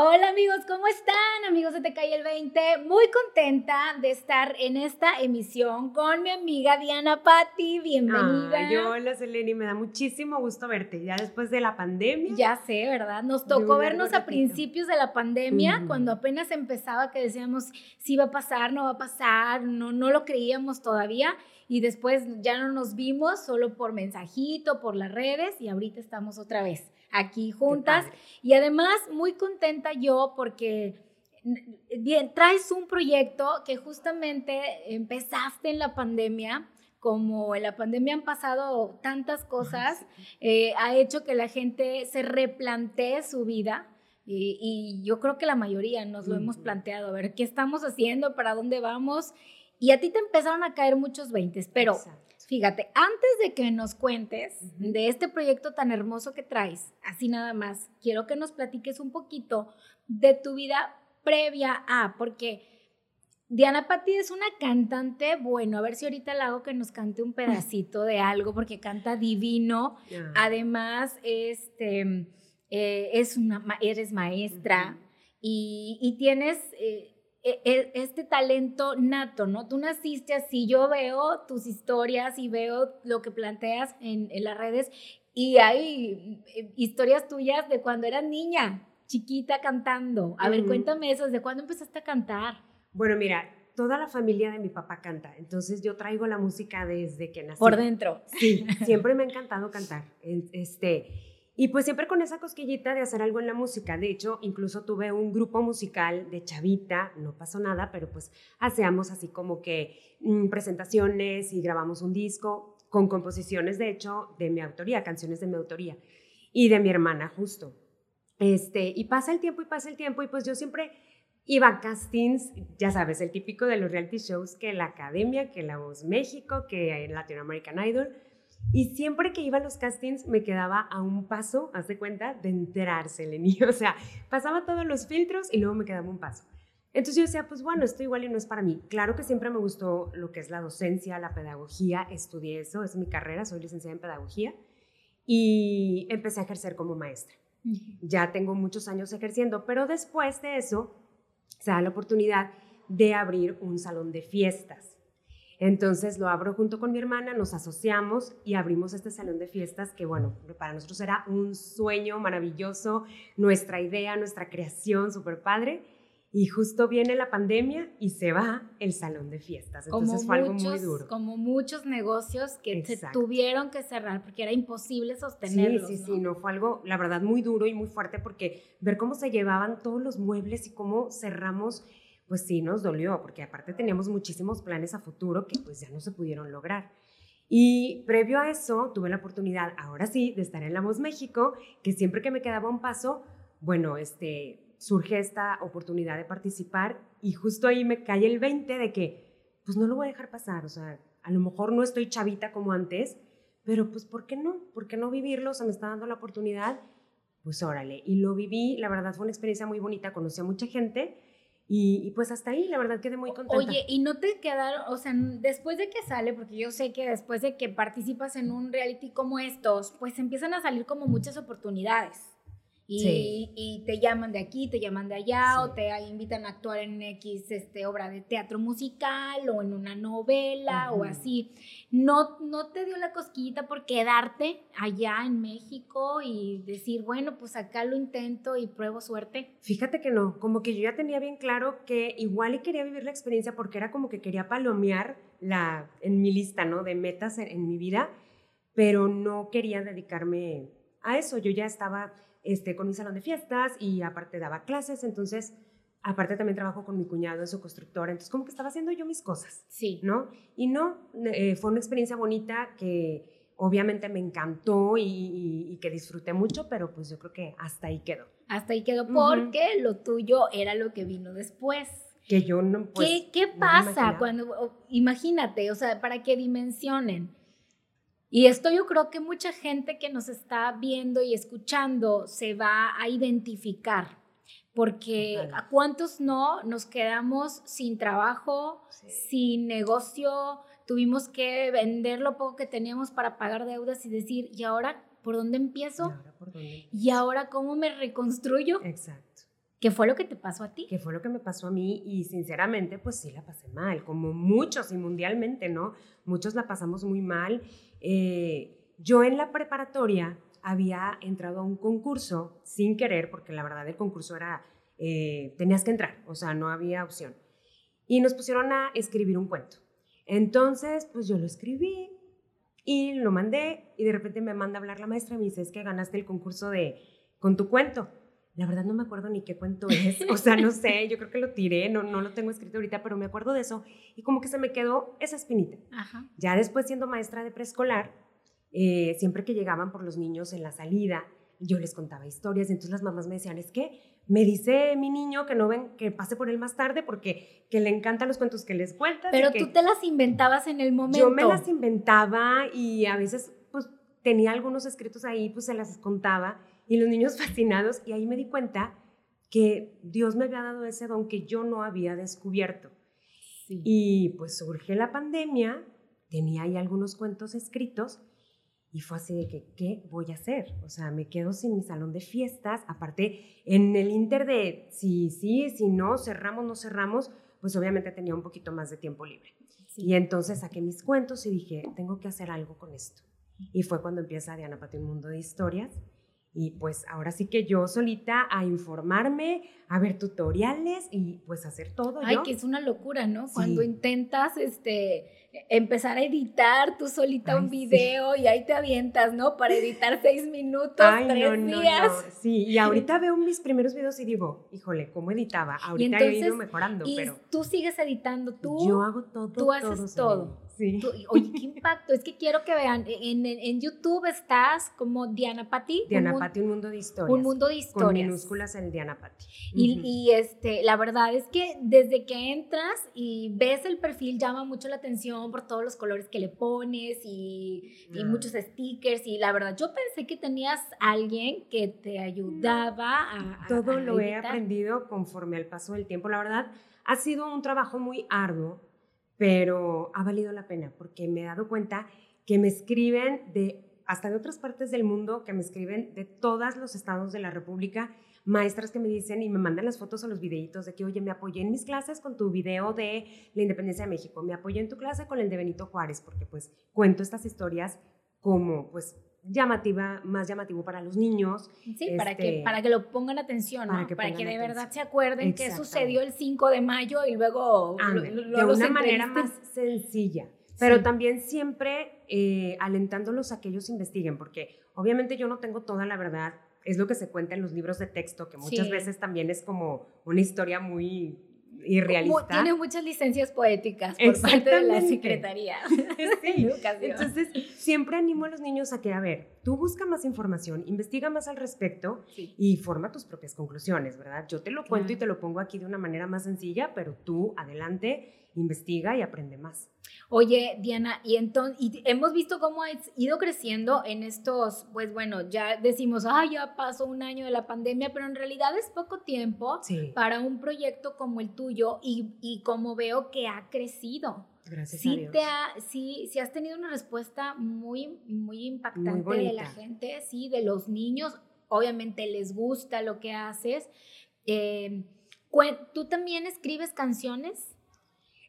Hola amigos, ¿cómo están? Amigos de Te Cae el 20, muy contenta de estar en esta emisión con mi amiga Diana Patti, bienvenida. Ay, hola Seleni, me da muchísimo gusto verte, ya después de la pandemia. Ya sé, ¿verdad? Nos tocó vernos a principios de la pandemia, cuando apenas empezaba que decíamos si va a pasar, no va a pasar, no, no lo creíamos todavía y después ya no nos vimos solo por mensajito, por las redes y ahorita estamos otra vez aquí juntas. Y además muy contenta yo porque bien, traes un proyecto que justamente empezaste en la pandemia. Como en la pandemia han pasado tantas cosas, eh, ha hecho que la gente se replantee su vida. Y, y, yo creo que la mayoría nos lo hemos planteado, a ver qué estamos haciendo, para dónde vamos. Y a ti te empezaron a caer muchos veintes, pero Fíjate, antes de que nos cuentes de este proyecto tan hermoso que traes, así nada más, quiero que nos platiques un poquito de tu vida previa a, porque Diana Patti es una cantante, bueno, a ver si ahorita le hago que nos cante un pedacito de algo, porque canta divino. Además, este, eh, es una, eres maestra y, tienes... Eh, este talento nato, ¿no? Tú naciste así, yo veo tus historias y veo lo que planteas en, las redes y hay eh, historias tuyas de cuando eras niña, chiquita cantando. A ver, cuéntame eso, ¿desde cuándo empezaste a cantar? Bueno, mira, toda la familia de mi papá canta, entonces yo traigo la música desde que nací. Por dentro. Sí, siempre me ha encantado cantar. Este, y pues siempre con esa cosquillita de hacer algo en la música. De hecho, incluso tuve un grupo musical de chavita, no pasó nada, pero pues hacíamos así como que mm, presentaciones y grabamos un disco con composiciones, de hecho, de mi autoría, canciones de mi autoría y de mi hermana justo. Este, y pasa el tiempo y pasa el tiempo y pues yo siempre iba a castings, ya sabes, el típico de los reality shows, que la Academia, que la Voz México, que Latin American Idol y siempre que iba a los castings me quedaba a un paso, haz de cuenta, de enterarse niño. O sea, pasaba todos los filtros y luego me quedaba un paso. Entonces yo decía, pues bueno, esto igual y no es para mí. Claro que siempre me gustó lo que es la docencia, la pedagogía, estudié eso, es mi carrera, soy licenciada en pedagogía y empecé a ejercer como maestra. Ya tengo muchos años ejerciendo, pero después de eso se da la oportunidad de abrir un salón de fiestas. Entonces lo abro junto con mi hermana, nos asociamos y abrimos este salón de fiestas que, bueno, para nosotros era un sueño maravilloso, nuestra idea, nuestra creación, súper padre. Y justo viene la pandemia y se va el salón de fiestas. Entonces fue algo muy duro. Como muchos negocios que se tuvieron que cerrar porque era imposible sostenerlos. Sí, sí, sí, no, fue algo, la verdad, muy duro y muy fuerte porque ver cómo se llevaban todos los muebles y cómo cerramos pues sí nos dolió, porque aparte teníamos muchísimos planes a futuro que pues ya no se pudieron lograr. Y previo a eso, tuve la oportunidad, ahora sí, de estar en La Voz México, que siempre que me quedaba un paso, bueno, este, surge esta oportunidad de participar y justo ahí me cae el 20 de que, pues no lo voy a dejar pasar, o sea, a lo mejor no estoy chavita como antes, pero pues ¿por qué no? ¿Por qué no vivirlo? O sea, me está dando la oportunidad, pues órale. Y lo viví, la verdad fue una experiencia muy bonita, conocí a mucha gente y, pues hasta ahí, la verdad quedé muy contenta. Oye, y no te quedaron, o sea, después de que sale, porque yo sé que después de que participas en un reality como estos, pues empiezan a salir como muchas oportunidades. Y, te llaman de aquí, te llaman de allá, o te invitan a actuar en X este, obra de teatro musical o en una novela o así. ¿No, ¿No te dio la cosquillita por quedarte allá en México y decir, bueno, pues acá lo intento y pruebo suerte? Fíjate que no, como que yo ya tenía bien claro que igual y quería vivir la experiencia porque era como que quería palomear la, en mi lista, ¿no? De metas en, en mi vida, pero no quería dedicarme a eso. Yo ya estaba este, con mi salón de fiestas y aparte daba clases, entonces aparte también trabajo con mi cuñado en su constructora, entonces como que estaba haciendo yo mis cosas, sí. ¿no? Y no, eh, fue una experiencia bonita que obviamente me encantó y, que disfruté mucho, pero pues yo creo que hasta ahí quedó. Hasta ahí quedó porque lo tuyo era lo que vino después. Que yo no... Pues, ¿Qué, qué pasa cuando, imagínate, o sea, para que dimensionen, y esto yo creo que mucha gente que nos está viendo y escuchando se va a identificar, porque a cuántos no nos quedamos sin trabajo, sin negocio, tuvimos que vender lo poco que teníamos para pagar deudas y decir, ¿y ahora por dónde empiezo? ¿Y ahora, cómo me reconstruyo? Exacto. ¿Qué fue lo que te pasó a ti? ¿Qué fue lo que me pasó a mí? Y sinceramente, pues sí la pasé mal, como muchos y mundialmente, ¿no? Muchos la pasamos muy mal. Eh, yo en la preparatoria había entrado a un concurso sin querer, porque la verdad el concurso era, eh, tenías que entrar, o sea, no había opción. Y nos pusieron a escribir un cuento. Entonces, pues yo lo escribí y lo mandé y de repente me manda a hablar la maestra y me dice, es que ganaste el concurso de con tu cuento. La verdad no me acuerdo ni qué cuento es, o sea, no sé, yo creo que lo tiré, no, no lo tengo escrito ahorita, pero me acuerdo de eso y como que se me quedó esa espinita. Ya después siendo maestra de preescolar, eh, siempre que llegaban por los niños en la salida, yo les contaba historias, y entonces las mamás me decían, es que me dice mi niño que no ven, que pase por él más tarde porque que le encantan los cuentos que les cuentas. Pero tú te las inventabas en el momento. Yo me las inventaba y a veces pues tenía algunos escritos ahí, pues se las contaba y los niños fascinados y ahí me di cuenta que Dios me había dado ese don que yo no había descubierto. Y pues surge la pandemia, tenía ahí algunos cuentos escritos y fue así de que, ¿qué voy a hacer? O sea, me quedo sin mi salón de fiestas, aparte en el inter de si sí, si no, cerramos, no cerramos, pues obviamente tenía un poquito más de tiempo libre. Y entonces saqué mis cuentos y dije, tengo que hacer algo con esto. Y fue cuando empieza Diana Pati un mundo de historias y pues ahora sí que yo solita a informarme, a ver tutoriales y pues hacer todo. Ay, que es una locura, ¿no? Cuando intentas este, empezar a editar tú solita un video y ahí te avientas, ¿no? Para editar seis minutos, tres días. Sí, y ahorita veo mis primeros videos y digo, híjole, ¿cómo editaba? Ahorita he ido mejorando, y pero... tú sigues editando, tú... Yo hago todo, Tú haces todo. Sí. oye, qué impacto. Es que quiero que vean, en, en, YouTube estás como Diana Pati. Diana Pati, un mundo de historias. Un mundo de historias. Con minúsculas el Diana Pati. y, y, este, la verdad es que desde que entras y ves el perfil llama mucho la atención por todos los colores que le pones y, y muchos stickers. Y la verdad, yo pensé que tenías alguien que te ayudaba a... Todo lo he aprendido conforme al paso del tiempo. La verdad, ha sido un trabajo muy arduo pero ha valido la pena porque me he dado cuenta que me escriben de hasta de otras partes del mundo, que me escriben de todos los estados de la República, maestras que me dicen y me mandan las fotos o los videitos de que, oye, me apoyé en mis clases con tu video de la independencia de México, me apoyé en tu clase con el de Benito Juárez, porque pues cuento estas historias como pues llamativa, más llamativo para los niños. Sí, para, que, este, para que lo pongan atención, para, que, para que, de verdad se acuerden qué sucedió el 5 de mayo y luego de una manera más sencilla. Pero también siempre eh, alentándolos a que ellos investiguen, porque obviamente yo no tengo toda la verdad, es lo que se cuenta en los libros de texto, que muchas veces también es como una historia muy Tiene muchas licencias poéticas por parte de la Secretaría. Sí. Entonces, siempre animo a los niños a que, a ver, tú busca más información, investiga más al respecto y forma tus propias conclusiones, ¿verdad? Yo te lo cuento y te lo pongo aquí de una manera más sencilla, pero tú adelante investiga y aprende más. Oye, Diana, y entonces y hemos visto cómo ha ido creciendo en estos, pues bueno, ya decimos, ah, ya pasó un año de la pandemia, pero en realidad es poco tiempo para un proyecto como el tuyo y, y como veo que ha crecido. Gracias sí a Dios. Te ha, sí, sí has tenido una respuesta muy, muy impactante de la gente, sí, de los niños. Obviamente les gusta lo que haces. Eh, ¿Tú también escribes canciones?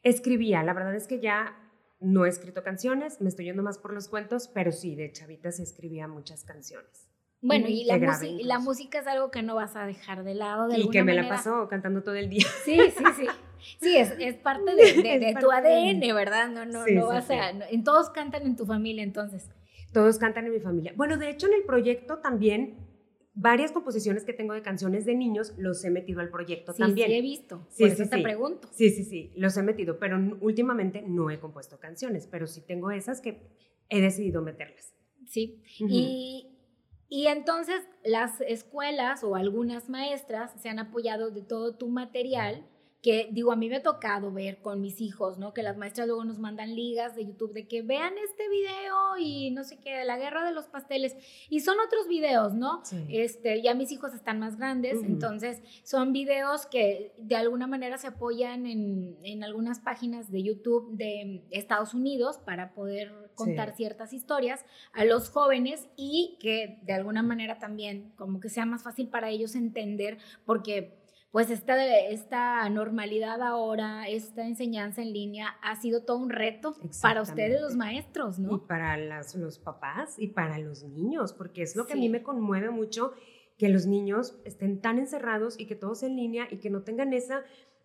Escribía, la verdad es que ya no he escrito canciones, me estoy yendo más por los cuentos, pero sí, de chavita sí escribía muchas canciones. Bueno, y la, la, música es algo que no vas a dejar de lado. De y que me la paso cantando todo el día. Sí, sí, sí. Sí, es, es parte de, de, tu ADN, ¿verdad? No, no, no vas a. todos cantan en tu familia entonces. Todos cantan en mi familia. Bueno, de hecho, en el proyecto también varias composiciones que tengo de canciones de niños los he metido al proyecto también. Sí, he visto. Sí, Por eso te pregunto. Sí, sí, sí, los he metido, pero últimamente no he compuesto canciones, pero sí tengo esas que he decidido meterlas. Sí. Y y entonces las escuelas o algunas maestras se han apoyado de todo tu material que digo, a mí me ha tocado ver con mis hijos, ¿no? Que las maestras luego nos mandan ligas de YouTube de que vean este video y no sé qué, de la guerra de los pasteles. Y son otros videos, ¿no? Este, ya mis hijos están más grandes, entonces son videos que de alguna manera se apoyan en, en, algunas páginas de YouTube de Estados Unidos para poder contar ciertas historias a los jóvenes y que de alguna manera también como que sea más fácil para ellos entender, porque pues esta, esta normalidad ahora, esta enseñanza en línea ha sido todo un reto para ustedes los maestros, ¿no? Y para los papás y para los niños, porque es lo que a mí me conmueve mucho, que los niños estén tan encerrados y que todos en línea y que no tengan esa,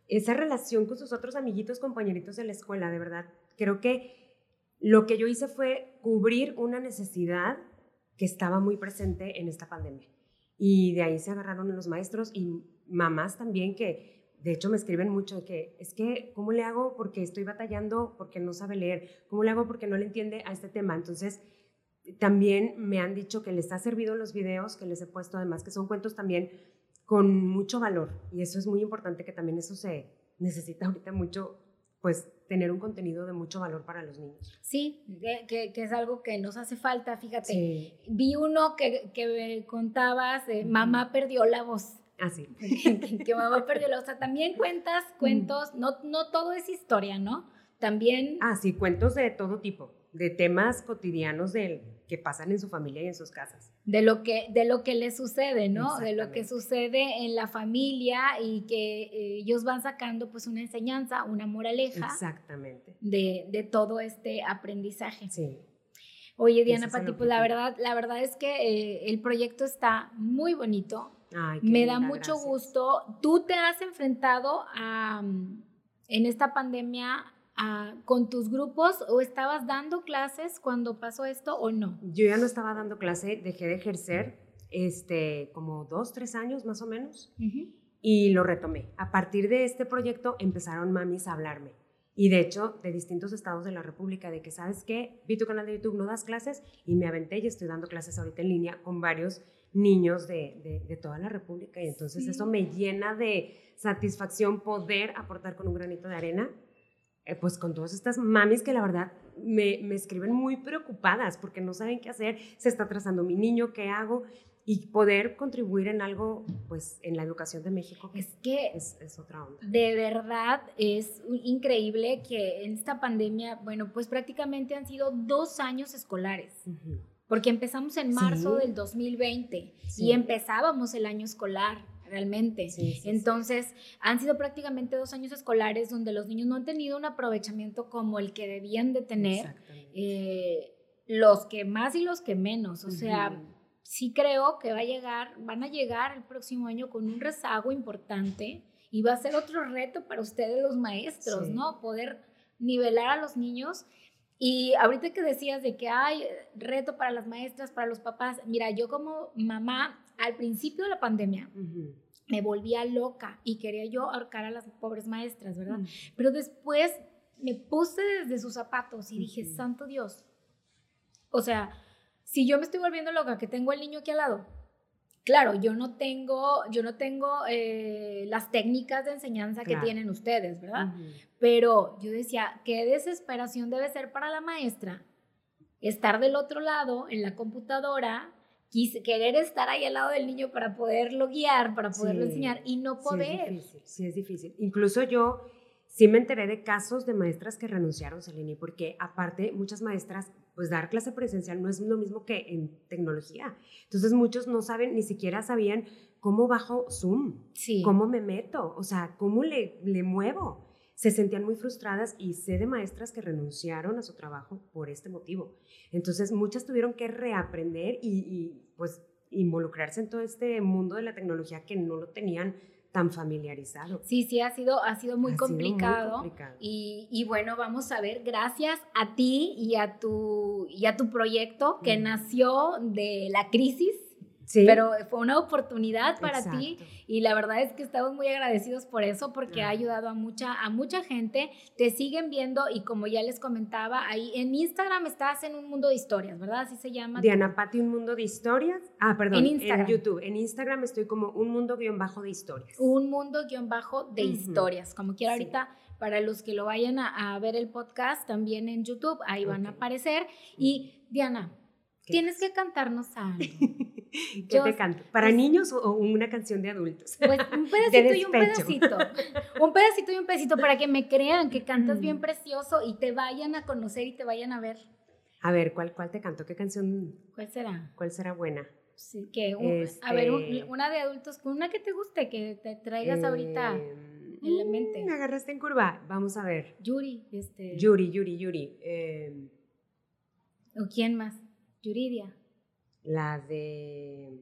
esa relación con sus otros amiguitos, compañeritos de la escuela, de verdad. Creo que lo que yo hice fue cubrir una necesidad que estaba muy presente en esta pandemia. Y de ahí se agarraron los maestros y mamás también que de hecho me escriben mucho que es que, ¿cómo le hago? Porque estoy batallando, porque no sabe leer. ¿Cómo le hago? Porque no le entiende a este tema. Entonces, también me han dicho que les ha servido los videos que les he puesto, además que son cuentos también con mucho valor. Y eso es muy importante, que también eso se necesita ahorita mucho, pues tener un contenido de mucho valor para los niños. Sí, que, que es algo que nos hace falta, fíjate. Vi uno que, que contabas, mamá perdió la voz. Así. Ah, que, mamá perdió la. O sea, también cuentas, cuentos, no, no todo es historia, ¿no? También... Ah, sí, cuentos de todo tipo, de temas cotidianos del, que pasan en su familia y en sus casas. De lo que, de lo que les sucede, ¿no? De lo que sucede en la familia y que eh, ellos van sacando pues una enseñanza, una moraleja. Exactamente. De, de todo este aprendizaje. Sí. Oye, Diana Pati, pues la verdad, la verdad es que eh, el proyecto está muy bonito. Ay, Me da mucho gusto. ¿Tú te has enfrentado a, en esta pandemia con tus grupos o estabas dando clases cuando pasó esto o no? Yo ya no estaba dando clase, dejé de ejercer este, como dos, tres años más o menos y lo retomé. A partir de este proyecto empezaron mamis a hablarme. Y de hecho, de distintos estados de la República, de que, ¿sabes qué? Vi tu canal de YouTube, no das clases, y me aventé y estoy dando clases ahorita en línea con varios niños de, de, toda la República. Y entonces eso me llena de satisfacción poder aportar con un granito de arena eh, pues con todas estas mamis que la verdad me, me, escriben muy preocupadas porque no saben qué hacer, se está atrasando mi niño, ¿qué hago? Y poder contribuir en algo, pues en la educación de México. Es que es, es otra onda. De verdad es increíble que en esta pandemia, bueno, pues prácticamente han sido dos años escolares. Porque empezamos en marzo del 2020 y empezábamos el año escolar realmente. Entonces, han sido prácticamente dos años escolares donde los niños no han tenido un aprovechamiento como el que debían de tener, eh, los que más y los que menos. O sea, sí creo que va a llegar, van a llegar el próximo año con un rezago importante y va a ser otro reto para ustedes los maestros, ¿no? Poder nivelar a los niños. Y ahorita que decías de que hay reto para las maestras, para los papás, mira, yo como mamá, al principio de la pandemia, me volvía loca y quería yo ahorcar a las pobres maestras, ¿verdad? Pero después me puse desde sus zapatos y dije, santo Dios, o sea, si yo me estoy volviendo loca, que tengo el niño aquí al lado, claro, yo no tengo, yo no tengo eh, las técnicas de enseñanza que tienen ustedes, ¿verdad? Pero yo decía, qué desesperación debe ser para la maestra estar del otro lado en la computadora querer estar ahí al lado del niño para poderlo guiar, para poderlo enseñar y no poder. Sí es, difícil, sí es difícil. Incluso yo sí me enteré de casos de maestras que renunciaron, Selene, porque aparte muchas maestras, pues dar clase presencial no es lo mismo que en tecnología. Entonces muchos no saben, ni siquiera sabían cómo bajo Zoom, cómo me meto, o sea, cómo le, le muevo se sentían muy frustradas y sé de maestras que renunciaron a su trabajo por este motivo. Entonces muchas tuvieron que reaprender y, pues involucrarse en todo este mundo de la tecnología que no lo tenían tan familiarizado. Sí, sí, ha sido, ha sido, muy, complicado. Y, y, bueno, vamos a ver, gracias a ti y a tu, y a tu proyecto que nació de la crisis pero fue una oportunidad para ti y la verdad es que estamos muy agradecidos por eso porque ha ayudado a mucha, a mucha gente. Te siguen viendo y como ya les comentaba, ahí en Instagram estás en un mundo de historias, ¿verdad? Así se llama. Diana Pati, un mundo de historias. Ah, perdón. En Instagram. En YouTube. En Instagram estoy como un mundo guion bajo de historias. Un mundo guion bajo de historias. Como quiera ahorita para los que lo vayan a, ver el podcast también en YouTube, ahí van a aparecer. Y Diana, tienes que cantarnos algo. ¿Qué te canto? ¿Para pues niños o una canción de adultos? Pues un pedacito y un pedacito. Un pedacito y un pedacito para que me crean que cantas bien mm. precioso y te vayan a conocer y te vayan a ver. A ver, ¿cuál, cuál te canto? ¿Qué canción? ¿Cuál será? ¿Cuál será buena? Sí, que a ver, este una de adultos, una que te guste, que te traigas ahorita em, en la mente. Me agarraste en curva. Vamos a ver. Yuri, este. Yuri, Yuri, Yuri. Em, ¿O quién más? Yuridia. La de.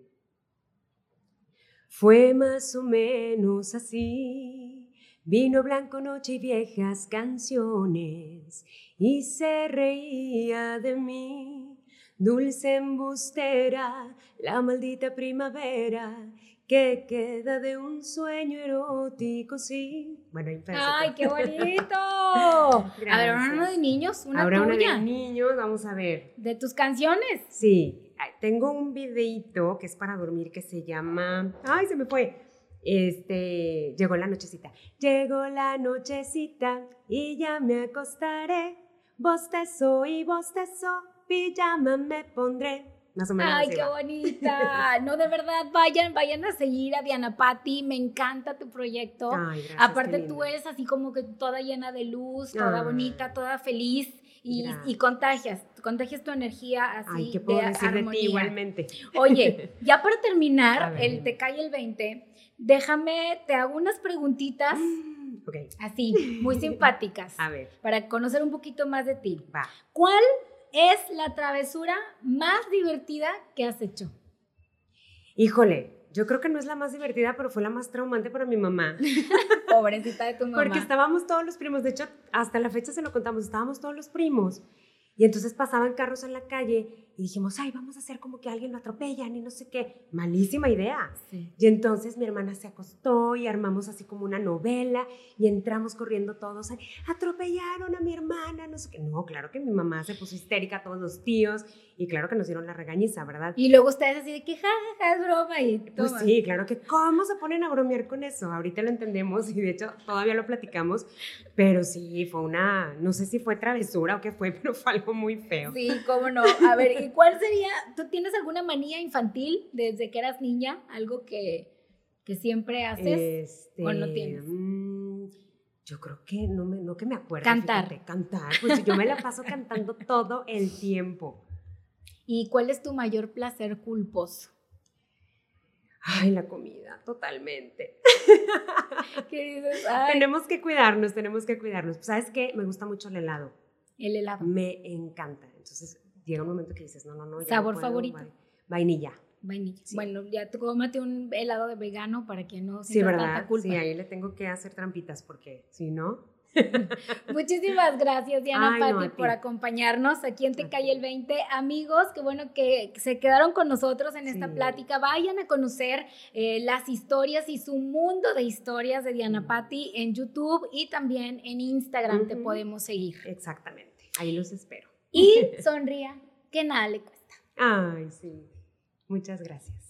Fue más o menos así. Vino blanco, noche y viejas canciones, y se reía de mí. Dulce embustera, la maldita primavera, que queda de un sueño erótico, sí. Bueno, ¡Ay, qué bonito! a ver, ahora uno de niños, una ahora tuya. de niños, vamos a ver. ¿De tus canciones? Sí, tengo un videito que es para dormir que se llama... ¡Ay, se me fue! Este, llegó la nochecita. Llegó la nochecita y ya me acostaré. Bostezo y bostezo, pijama me pondré. Más o menos Ay, qué bonita. No, de verdad, vayan, vayan a seguir a Diana Patti. Me encanta tu proyecto. Ay, gracias, Aparte, tú eres así como que toda llena de luz, toda bonita, toda feliz y, y, contagias, contagias tu energía así Ay, ¿qué puedo decir de ti igualmente? Oye, ya para terminar, el te cae el 20, déjame, te hago unas preguntitas. Mm, okay. Así, muy simpáticas. A ver. Para conocer un poquito más de ti. Va. ¿Cuál es la travesura más divertida que has hecho? Híjole, yo creo que no es la más divertida, pero fue la más traumante para mi mamá. Pobrecita de tu mamá. Porque estábamos todos los primos, de hecho, hasta la fecha se lo contamos, estábamos todos los primos. Y entonces pasaban carros en la calle y dijimos, ay, vamos a hacer como que alguien lo atropellan y no sé qué. Malísima idea. Y entonces mi hermana se acostó y armamos así como una novela y entramos corriendo todos, atropellaron a mi hermana, no sé qué. No, claro que mi mamá se puso histérica, todos los tíos, y claro que nos dieron la regañiza, ¿verdad? Y luego ustedes así de que, jajaja, es broma y Pues sí, claro que, ¿cómo se ponen a bromear con eso? Ahorita lo entendemos y de hecho todavía lo platicamos, pero sí, fue una, no sé si fue travesura o qué fue, pero fue algo muy feo. Sí, cómo no. A ver, ¿y cuál sería, tú tienes alguna manía infantil desde que eras niña? Algo que, que siempre haces o no este, tienes? Mm, yo creo que no, me, no que me acuerdo. Cantar. cantar. Pues yo me la paso cantando todo el tiempo. ¿Y cuál es tu mayor placer culposo? Ay, la comida, totalmente. ¿Qué dices? Tenemos que cuidarnos, tenemos que cuidarnos. ¿Sabes qué? Me gusta mucho el helado. El helado. Me encanta. Entonces llega un momento que dices, no, no, no. ¿Sabor favorito? Vainilla. Vainilla. Bueno, ya tú cómate un helado de vegano para que no sienta sí, ¿verdad? tanta culpa. Sí, ahí le tengo que hacer trampitas porque si no... Muchísimas gracias, Diana Patti, por acompañarnos aquí en Te Calle el 20. Amigos, qué bueno que se quedaron con nosotros en esta plática. Vayan a conocer eh, las historias y su mundo de historias de Diana Patti en YouTube y también en Instagram te podemos seguir. Exactamente, ahí los espero. Y sonría, que nada le cuesta. Ay, sí. Muchas gracias.